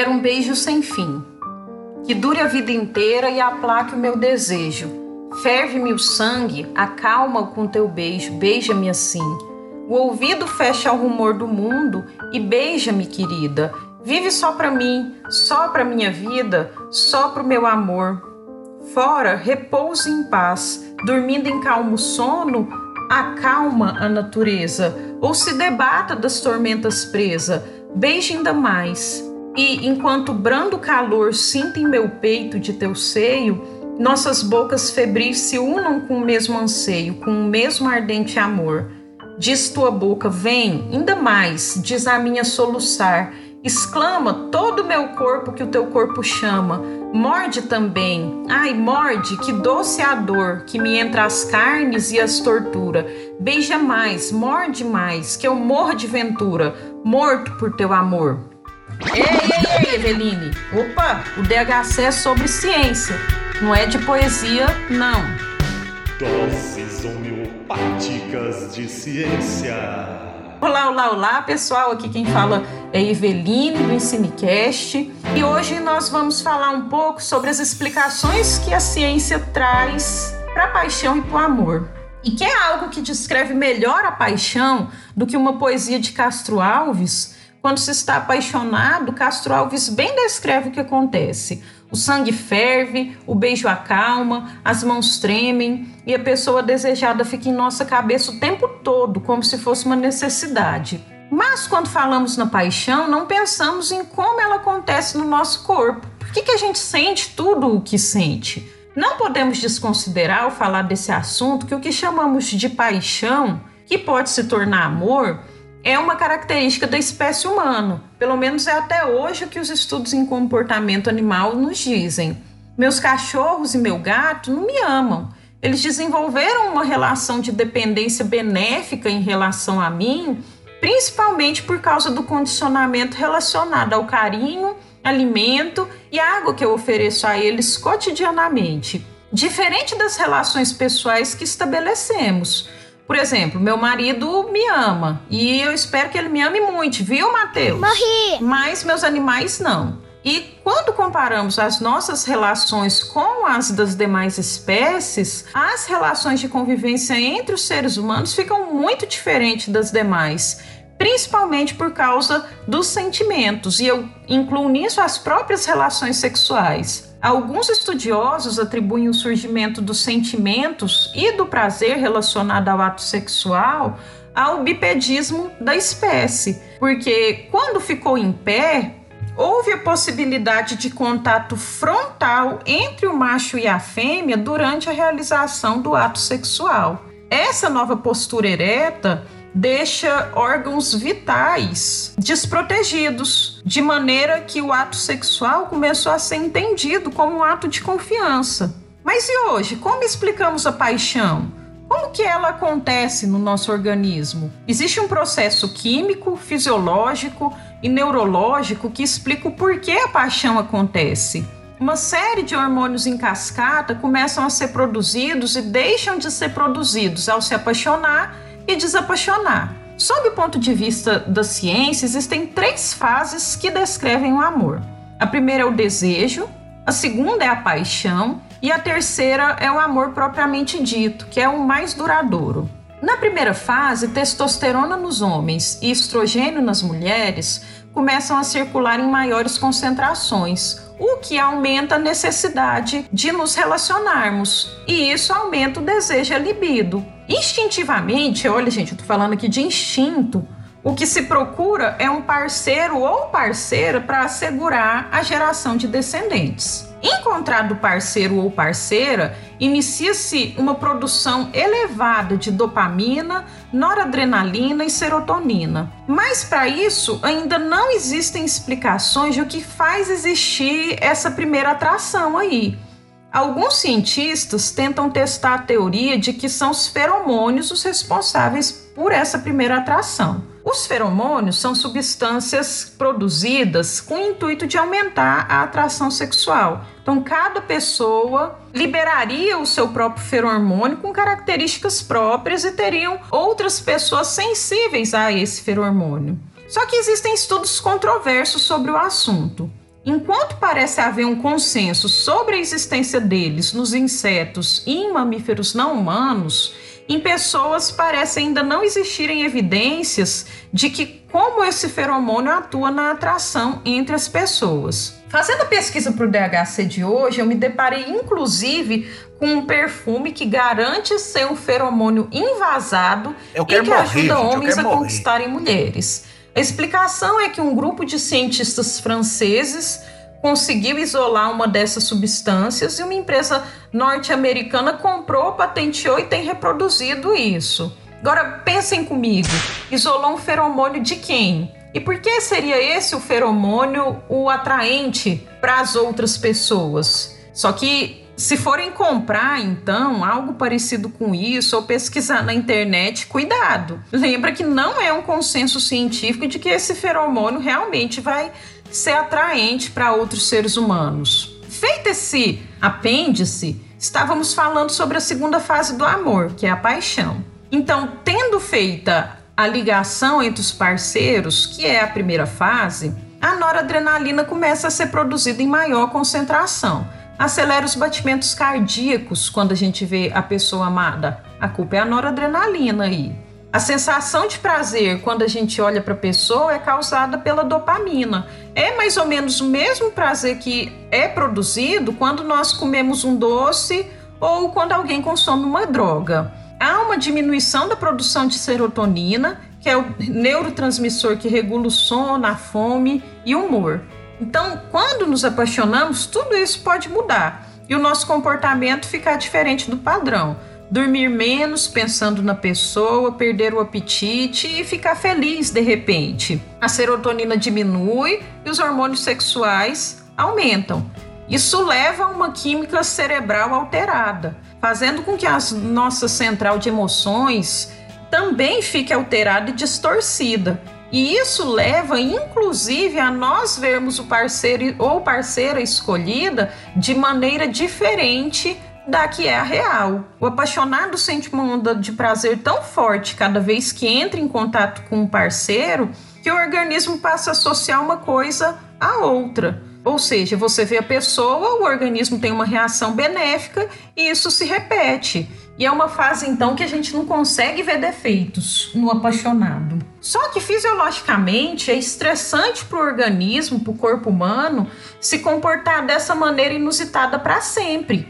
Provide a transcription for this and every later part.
Quero um beijo sem fim, que dure a vida inteira e aplaque o meu desejo. Ferve-me o sangue, acalma-o com teu beijo, beija-me assim. O ouvido fecha ao rumor do mundo e beija-me, querida. Vive só para mim, só para minha vida, só pro meu amor. Fora, repouse em paz, dormindo em calmo sono, acalma a natureza, ou se debata das tormentas presa, beije ainda mais. E enquanto brando calor sinta em meu peito de teu seio, nossas bocas febris se unam com o mesmo anseio, com o mesmo ardente amor. Diz tua boca, vem, ainda mais, diz a minha soluçar, exclama todo o meu corpo que o teu corpo chama, morde também, ai, morde, que doce a dor que me entra as carnes e as tortura, beija mais, morde mais, que eu morro de ventura, morto por teu amor. Ei, ei, ei, Eveline, opa, o DHC é sobre ciência, não é de poesia, não. Doses homeopáticas de ciência. Olá, olá, olá, pessoal. Aqui quem fala é Eveline do Ensinecast e hoje nós vamos falar um pouco sobre as explicações que a ciência traz para a paixão e para o amor. E que é algo que descreve melhor a paixão do que uma poesia de Castro Alves. Quando se está apaixonado, Castro Alves bem descreve o que acontece. O sangue ferve, o beijo acalma, as mãos tremem e a pessoa desejada fica em nossa cabeça o tempo todo, como se fosse uma necessidade. Mas quando falamos na paixão, não pensamos em como ela acontece no nosso corpo. Por que, que a gente sente tudo o que sente? Não podemos desconsiderar ao falar desse assunto que o que chamamos de paixão, que pode se tornar amor, é uma característica da espécie humana. Pelo menos é até hoje o que os estudos em comportamento animal nos dizem. Meus cachorros e meu gato não me amam. Eles desenvolveram uma relação de dependência benéfica em relação a mim, principalmente por causa do condicionamento relacionado ao carinho, alimento e água que eu ofereço a eles cotidianamente. Diferente das relações pessoais que estabelecemos. Por exemplo, meu marido me ama e eu espero que ele me ame muito, viu, Matheus? Morri! Mas meus animais não. E quando comparamos as nossas relações com as das demais espécies, as relações de convivência entre os seres humanos ficam muito diferentes das demais, principalmente por causa dos sentimentos, e eu incluo nisso as próprias relações sexuais. Alguns estudiosos atribuem o surgimento dos sentimentos e do prazer relacionado ao ato sexual ao bipedismo da espécie, porque quando ficou em pé, houve a possibilidade de contato frontal entre o macho e a fêmea durante a realização do ato sexual. Essa nova postura ereta deixa órgãos vitais desprotegidos, de maneira que o ato sexual começou a ser entendido como um ato de confiança. Mas e hoje, como explicamos a paixão? Como que ela acontece no nosso organismo? Existe um processo químico, fisiológico e neurológico que explica o porquê a paixão acontece. Uma série de hormônios em cascata começam a ser produzidos e deixam de ser produzidos ao se apaixonar e desapaixonar. Sob o ponto de vista da ciência, existem três fases que descrevem o amor. A primeira é o desejo, a segunda é a paixão e a terceira é o amor propriamente dito, que é o mais duradouro. Na primeira fase, testosterona nos homens e estrogênio nas mulheres começam a circular em maiores concentrações, o que aumenta a necessidade de nos relacionarmos, e isso aumenta o desejo e a libido. Instintivamente, olha, gente, eu tô falando aqui de instinto. O que se procura é um parceiro ou parceira para assegurar a geração de descendentes. Encontrado parceiro ou parceira, inicia-se uma produção elevada de dopamina, noradrenalina e serotonina. Mas para isso, ainda não existem explicações de o que faz existir essa primeira atração aí. Alguns cientistas tentam testar a teoria de que são os feromônios os responsáveis por essa primeira atração. Os feromônios são substâncias produzidas com o intuito de aumentar a atração sexual. Então, cada pessoa liberaria o seu próprio feromônio com características próprias e teriam outras pessoas sensíveis a esse feromônio. Só que existem estudos controversos sobre o assunto. Enquanto parece haver um consenso sobre a existência deles nos insetos e em mamíferos não humanos, em pessoas parece ainda não existirem evidências de que como esse feromônio atua na atração entre as pessoas. Fazendo a pesquisa para o DHC de hoje, eu me deparei inclusive com um perfume que garante ser um feromônio invasado e que morrer, ajuda gente, homens a morrer. conquistarem mulheres. A explicação é que um grupo de cientistas franceses conseguiu isolar uma dessas substâncias e uma empresa norte-americana comprou, patenteou e tem reproduzido isso. Agora pensem comigo, isolou um feromônio de quem? E por que seria esse o feromônio o atraente para as outras pessoas? Só que se forem comprar, então, algo parecido com isso ou pesquisar na internet, cuidado. Lembra que não é um consenso científico de que esse feromônio realmente vai ser atraente para outros seres humanos. Feito esse apêndice, estávamos falando sobre a segunda fase do amor, que é a paixão. Então, tendo feita a ligação entre os parceiros, que é a primeira fase, a noradrenalina começa a ser produzida em maior concentração. Acelera os batimentos cardíacos quando a gente vê a pessoa amada. A culpa é a noradrenalina aí. A sensação de prazer quando a gente olha para a pessoa é causada pela dopamina. É mais ou menos o mesmo prazer que é produzido quando nós comemos um doce ou quando alguém consome uma droga. Há uma diminuição da produção de serotonina, que é o neurotransmissor que regula o sono, a fome e o humor. Então, quando nos apaixonamos, tudo isso pode mudar e o nosso comportamento ficar diferente do padrão dormir menos pensando na pessoa, perder o apetite e ficar feliz de repente. A serotonina diminui e os hormônios sexuais aumentam. Isso leva a uma química cerebral alterada, fazendo com que a nossa central de emoções também fique alterada e distorcida. E isso leva, inclusive, a nós vermos o parceiro ou parceira escolhida de maneira diferente da que é a real. O apaixonado sente uma onda de prazer tão forte cada vez que entra em contato com um parceiro que o organismo passa a associar uma coisa à outra. Ou seja, você vê a pessoa, o organismo tem uma reação benéfica e isso se repete. E é uma fase então que a gente não consegue ver defeitos no apaixonado. Só que fisiologicamente é estressante para o organismo, para o corpo humano, se comportar dessa maneira inusitada para sempre.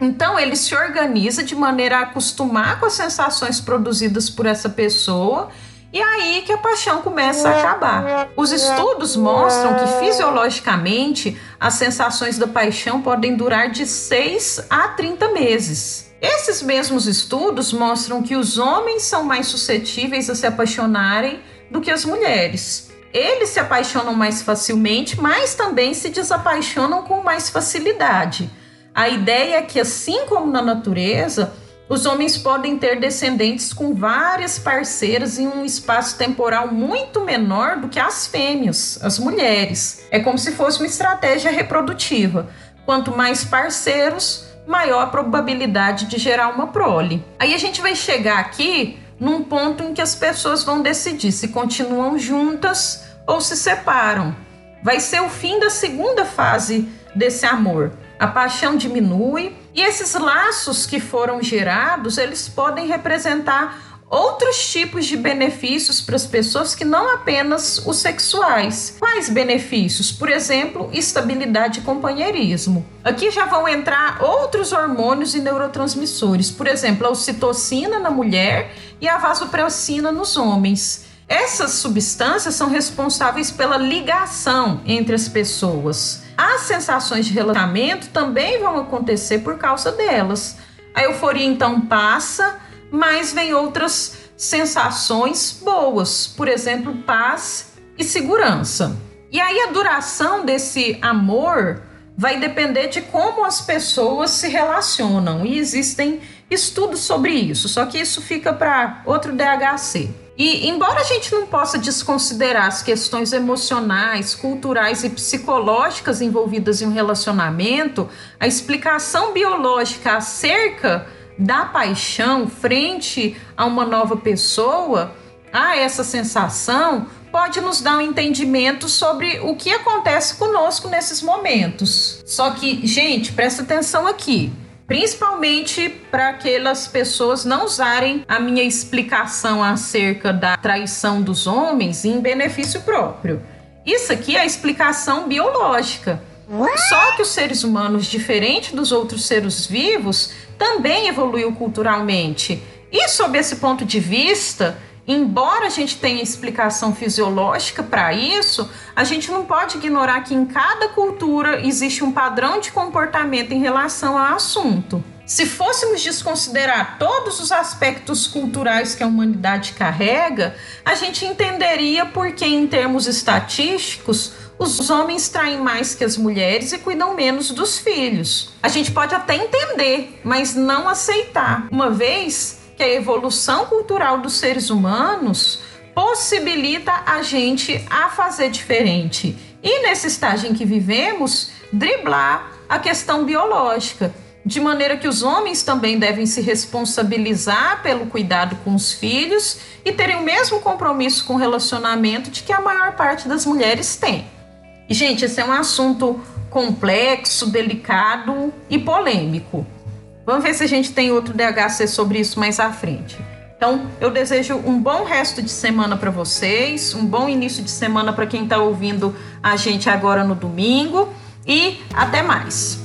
Então ele se organiza de maneira a acostumar com as sensações produzidas por essa pessoa e aí que a paixão começa a acabar. Os estudos mostram que fisiologicamente as sensações da paixão podem durar de 6 a 30 meses. Esses mesmos estudos mostram que os homens são mais suscetíveis a se apaixonarem do que as mulheres. Eles se apaixonam mais facilmente, mas também se desapaixonam com mais facilidade. A ideia é que, assim como na natureza, os homens podem ter descendentes com várias parceiras em um espaço temporal muito menor do que as fêmeas, as mulheres. É como se fosse uma estratégia reprodutiva. Quanto mais parceiros, maior a probabilidade de gerar uma prole. Aí a gente vai chegar aqui num ponto em que as pessoas vão decidir se continuam juntas ou se separam. Vai ser o fim da segunda fase desse amor a paixão diminui e esses laços que foram gerados, eles podem representar outros tipos de benefícios para as pessoas que não apenas os sexuais. Quais benefícios? Por exemplo, estabilidade e companheirismo. Aqui já vão entrar outros hormônios e neurotransmissores, por exemplo, a ocitocina na mulher e a vasopressina nos homens. Essas substâncias são responsáveis pela ligação entre as pessoas. As sensações de relacionamento também vão acontecer por causa delas. A euforia então passa, mas vem outras sensações boas, por exemplo, paz e segurança. E aí a duração desse amor vai depender de como as pessoas se relacionam e existem estudos sobre isso, só que isso fica para outro DHC. E embora a gente não possa desconsiderar as questões emocionais, culturais e psicológicas envolvidas em um relacionamento, a explicação biológica acerca da paixão frente a uma nova pessoa a essa sensação pode nos dar um entendimento sobre o que acontece conosco nesses momentos. Só que, gente, presta atenção aqui. Principalmente para aquelas pessoas não usarem a minha explicação acerca da traição dos homens em benefício próprio. Isso aqui é a explicação biológica. Só que os seres humanos, diferente dos outros seres vivos, também evoluiu culturalmente. E sob esse ponto de vista, embora a gente tenha explicação fisiológica para isso, a gente não pode ignorar que em cada cultura existe um padrão de comportamento em relação ao assunto. Se fôssemos desconsiderar todos os aspectos culturais que a humanidade carrega, a gente entenderia por que, em termos estatísticos, os homens traem mais que as mulheres e cuidam menos dos filhos. A gente pode até entender, mas não aceitar, uma vez que a evolução cultural dos seres humanos possibilita a gente a fazer diferente. E nesse estágio em que vivemos, driblar a questão biológica, de maneira que os homens também devem se responsabilizar pelo cuidado com os filhos e terem o mesmo compromisso com o relacionamento de que a maior parte das mulheres tem. E, gente, esse é um assunto complexo, delicado e polêmico. Vamos ver se a gente tem outro DHC sobre isso mais à frente. Então, eu desejo um bom resto de semana para vocês, um bom início de semana para quem está ouvindo a gente agora no domingo e até mais.